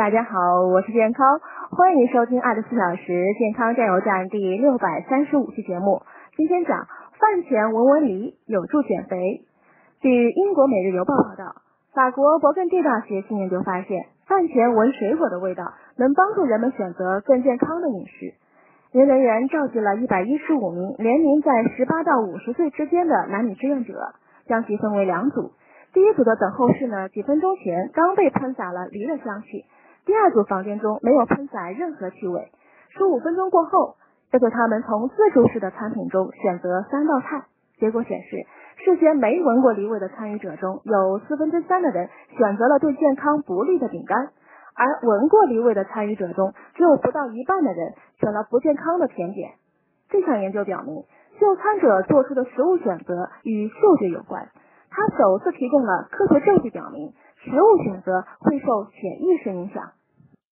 大家好，我是健康，欢迎收听二十四小时健康加油站第六百三十五期节目。今天讲饭前闻闻梨有助减肥。据英国《每日邮报》报道，法国勃艮第大学新研究发现，饭前闻水果的味道能帮助人们选择更健康的饮食。研究人员召集了一百一十五名年龄在十八到五十岁之间的男女志愿者，将其分为两组。第一组的等候室呢，几分钟前刚被喷洒了梨的香气；第二组房间中没有喷洒任何气味。十五分钟过后，要求他们从自助式的餐品中选择三道菜。结果显示，事先没闻过梨味的参与者中有四分之三的人选择了对健康不利的饼干，而闻过梨味的参与者中只有不到一半的人选了不健康的甜点。这项研究表明，就餐者做出的食物选择与嗅觉有关。他首次提供了科学证据，表明食物选择会受潜意识影响。